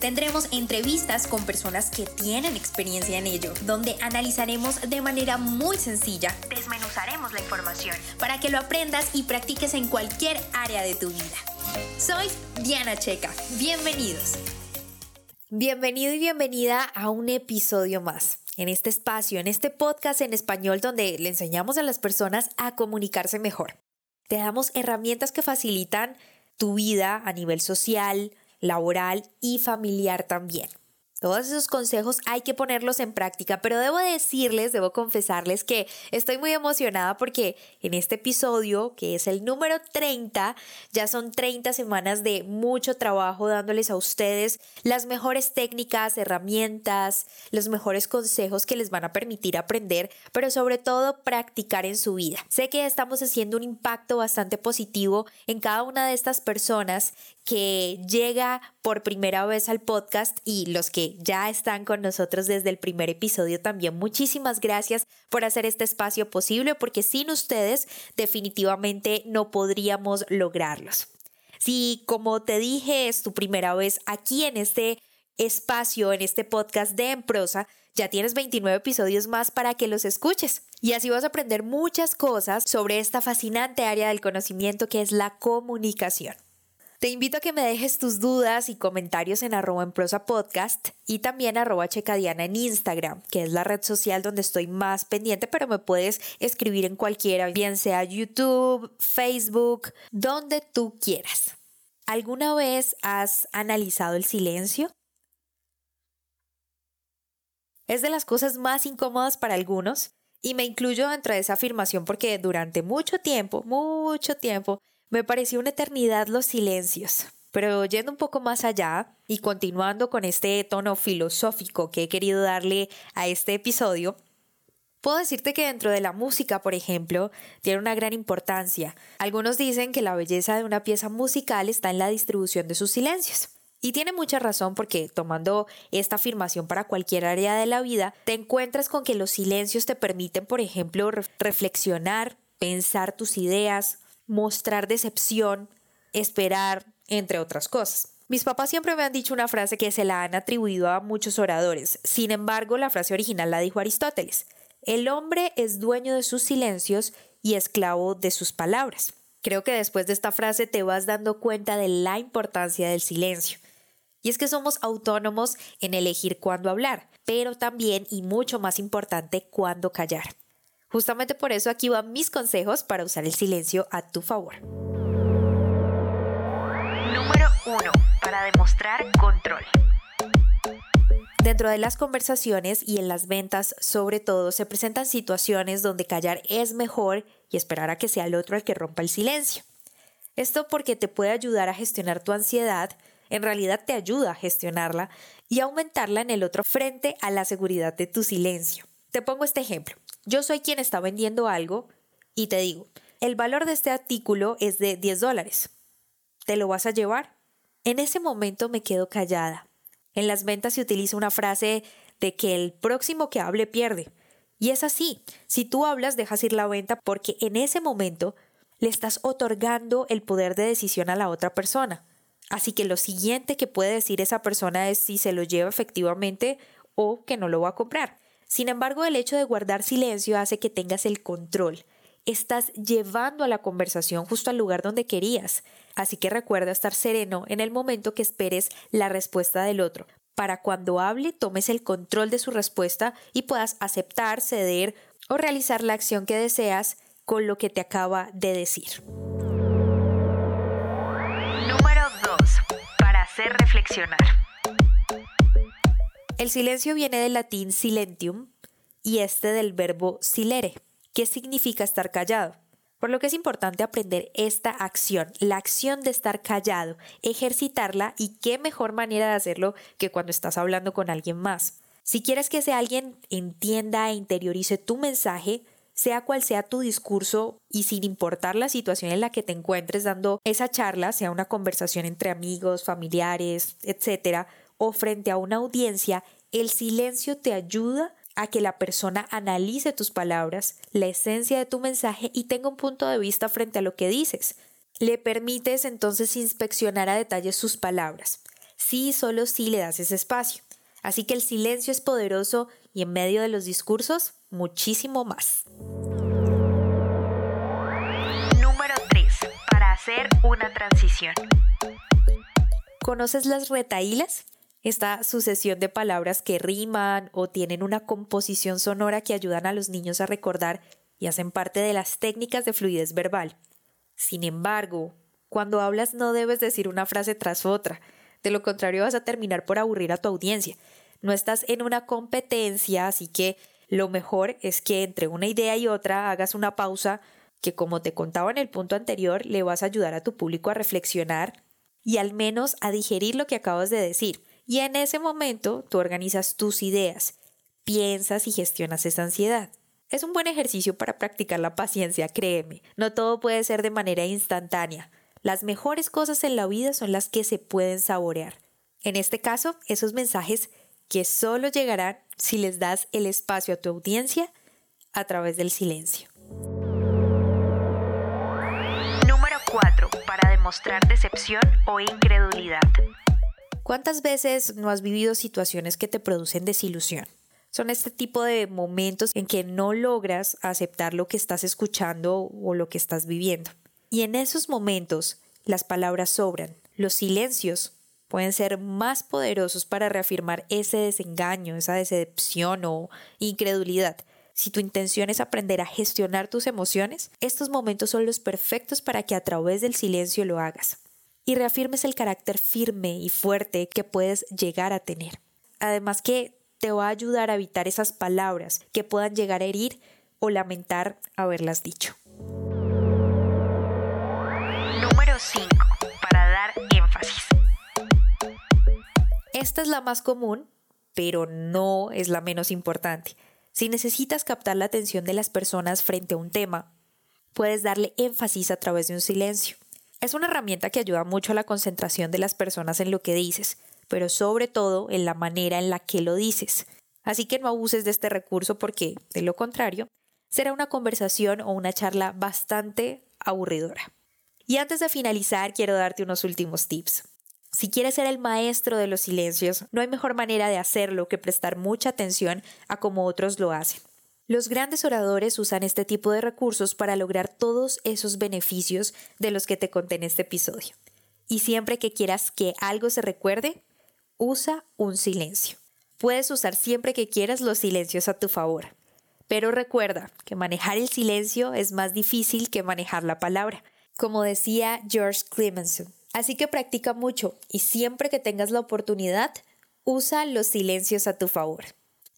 Tendremos entrevistas con personas que tienen experiencia en ello, donde analizaremos de manera muy sencilla, desmenuzaremos la información para que lo aprendas y practiques en cualquier área de tu vida. Soy Diana Checa, bienvenidos. Bienvenido y bienvenida a un episodio más. En este espacio, en este podcast en español donde le enseñamos a las personas a comunicarse mejor. Te damos herramientas que facilitan tu vida a nivel social, laboral y familiar también. Todos esos consejos hay que ponerlos en práctica, pero debo decirles, debo confesarles que estoy muy emocionada porque en este episodio, que es el número 30, ya son 30 semanas de mucho trabajo dándoles a ustedes las mejores técnicas, herramientas, los mejores consejos que les van a permitir aprender, pero sobre todo practicar en su vida. Sé que estamos haciendo un impacto bastante positivo en cada una de estas personas que llega por primera vez al podcast y los que ya están con nosotros desde el primer episodio también. Muchísimas gracias por hacer este espacio posible porque sin ustedes definitivamente no podríamos lograrlos. Si como te dije es tu primera vez aquí en este espacio, en este podcast de En Prosa, ya tienes 29 episodios más para que los escuches. Y así vas a aprender muchas cosas sobre esta fascinante área del conocimiento que es la comunicación. Te invito a que me dejes tus dudas y comentarios en arroba en prosa podcast y también arroba checadiana en Instagram, que es la red social donde estoy más pendiente, pero me puedes escribir en cualquiera, bien sea YouTube, Facebook, donde tú quieras. ¿Alguna vez has analizado el silencio? Es de las cosas más incómodas para algunos y me incluyo dentro de esa afirmación porque durante mucho tiempo, mucho tiempo, me pareció una eternidad los silencios. Pero yendo un poco más allá y continuando con este tono filosófico que he querido darle a este episodio, puedo decirte que dentro de la música, por ejemplo, tiene una gran importancia. Algunos dicen que la belleza de una pieza musical está en la distribución de sus silencios. Y tiene mucha razón porque tomando esta afirmación para cualquier área de la vida, te encuentras con que los silencios te permiten, por ejemplo, reflexionar, pensar tus ideas, mostrar decepción, esperar, entre otras cosas. Mis papás siempre me han dicho una frase que se la han atribuido a muchos oradores. Sin embargo, la frase original la dijo Aristóteles. El hombre es dueño de sus silencios y esclavo de sus palabras. Creo que después de esta frase te vas dando cuenta de la importancia del silencio. Y es que somos autónomos en elegir cuándo hablar, pero también y mucho más importante cuándo callar. Justamente por eso aquí van mis consejos para usar el silencio a tu favor. Número 1. Para demostrar control. Dentro de las conversaciones y en las ventas, sobre todo, se presentan situaciones donde callar es mejor y esperar a que sea el otro el que rompa el silencio. Esto porque te puede ayudar a gestionar tu ansiedad, en realidad te ayuda a gestionarla y aumentarla en el otro frente a la seguridad de tu silencio. Te pongo este ejemplo. Yo soy quien está vendiendo algo y te digo, el valor de este artículo es de 10 dólares. ¿Te lo vas a llevar? En ese momento me quedo callada. En las ventas se utiliza una frase de que el próximo que hable pierde. Y es así. Si tú hablas, dejas ir la venta porque en ese momento le estás otorgando el poder de decisión a la otra persona. Así que lo siguiente que puede decir esa persona es si se lo lleva efectivamente o que no lo va a comprar. Sin embargo, el hecho de guardar silencio hace que tengas el control. Estás llevando a la conversación justo al lugar donde querías. Así que recuerda estar sereno en el momento que esperes la respuesta del otro, para cuando hable tomes el control de su respuesta y puedas aceptar, ceder o realizar la acción que deseas con lo que te acaba de decir. Número 2. Para hacer reflexionar. El silencio viene del latín silentium y este del verbo silere, que significa estar callado. Por lo que es importante aprender esta acción, la acción de estar callado, ejercitarla y qué mejor manera de hacerlo que cuando estás hablando con alguien más. Si quieres que ese alguien entienda e interiorice tu mensaje, sea cual sea tu discurso y sin importar la situación en la que te encuentres dando esa charla, sea una conversación entre amigos, familiares, etcétera, o frente a una audiencia, el silencio te ayuda a que la persona analice tus palabras, la esencia de tu mensaje y tenga un punto de vista frente a lo que dices. Le permites entonces inspeccionar a detalle sus palabras. Sí, solo sí le das ese espacio. Así que el silencio es poderoso y en medio de los discursos, muchísimo más. Número 3. Para hacer una transición. ¿Conoces las retaílas? Esta sucesión de palabras que riman o tienen una composición sonora que ayudan a los niños a recordar y hacen parte de las técnicas de fluidez verbal. Sin embargo, cuando hablas no debes decir una frase tras otra, de lo contrario vas a terminar por aburrir a tu audiencia. No estás en una competencia, así que lo mejor es que entre una idea y otra hagas una pausa que como te contaba en el punto anterior, le vas a ayudar a tu público a reflexionar y al menos a digerir lo que acabas de decir. Y en ese momento tú organizas tus ideas, piensas y gestionas esa ansiedad. Es un buen ejercicio para practicar la paciencia, créeme. No todo puede ser de manera instantánea. Las mejores cosas en la vida son las que se pueden saborear. En este caso, esos mensajes que solo llegarán si les das el espacio a tu audiencia a través del silencio. Número 4. Para demostrar decepción o incredulidad. ¿Cuántas veces no has vivido situaciones que te producen desilusión? Son este tipo de momentos en que no logras aceptar lo que estás escuchando o lo que estás viviendo. Y en esos momentos las palabras sobran, los silencios pueden ser más poderosos para reafirmar ese desengaño, esa decepción o incredulidad. Si tu intención es aprender a gestionar tus emociones, estos momentos son los perfectos para que a través del silencio lo hagas y reafirmes el carácter firme y fuerte que puedes llegar a tener. Además que te va a ayudar a evitar esas palabras que puedan llegar a herir o lamentar haberlas dicho. Número 5. Para dar énfasis. Esta es la más común, pero no es la menos importante. Si necesitas captar la atención de las personas frente a un tema, puedes darle énfasis a través de un silencio. Es una herramienta que ayuda mucho a la concentración de las personas en lo que dices, pero sobre todo en la manera en la que lo dices. Así que no abuses de este recurso porque, de lo contrario, será una conversación o una charla bastante aburridora. Y antes de finalizar, quiero darte unos últimos tips. Si quieres ser el maestro de los silencios, no hay mejor manera de hacerlo que prestar mucha atención a cómo otros lo hacen. Los grandes oradores usan este tipo de recursos para lograr todos esos beneficios de los que te conté en este episodio. Y siempre que quieras que algo se recuerde, usa un silencio. Puedes usar siempre que quieras los silencios a tu favor. Pero recuerda que manejar el silencio es más difícil que manejar la palabra, como decía George Clemenson. Así que practica mucho y siempre que tengas la oportunidad, usa los silencios a tu favor.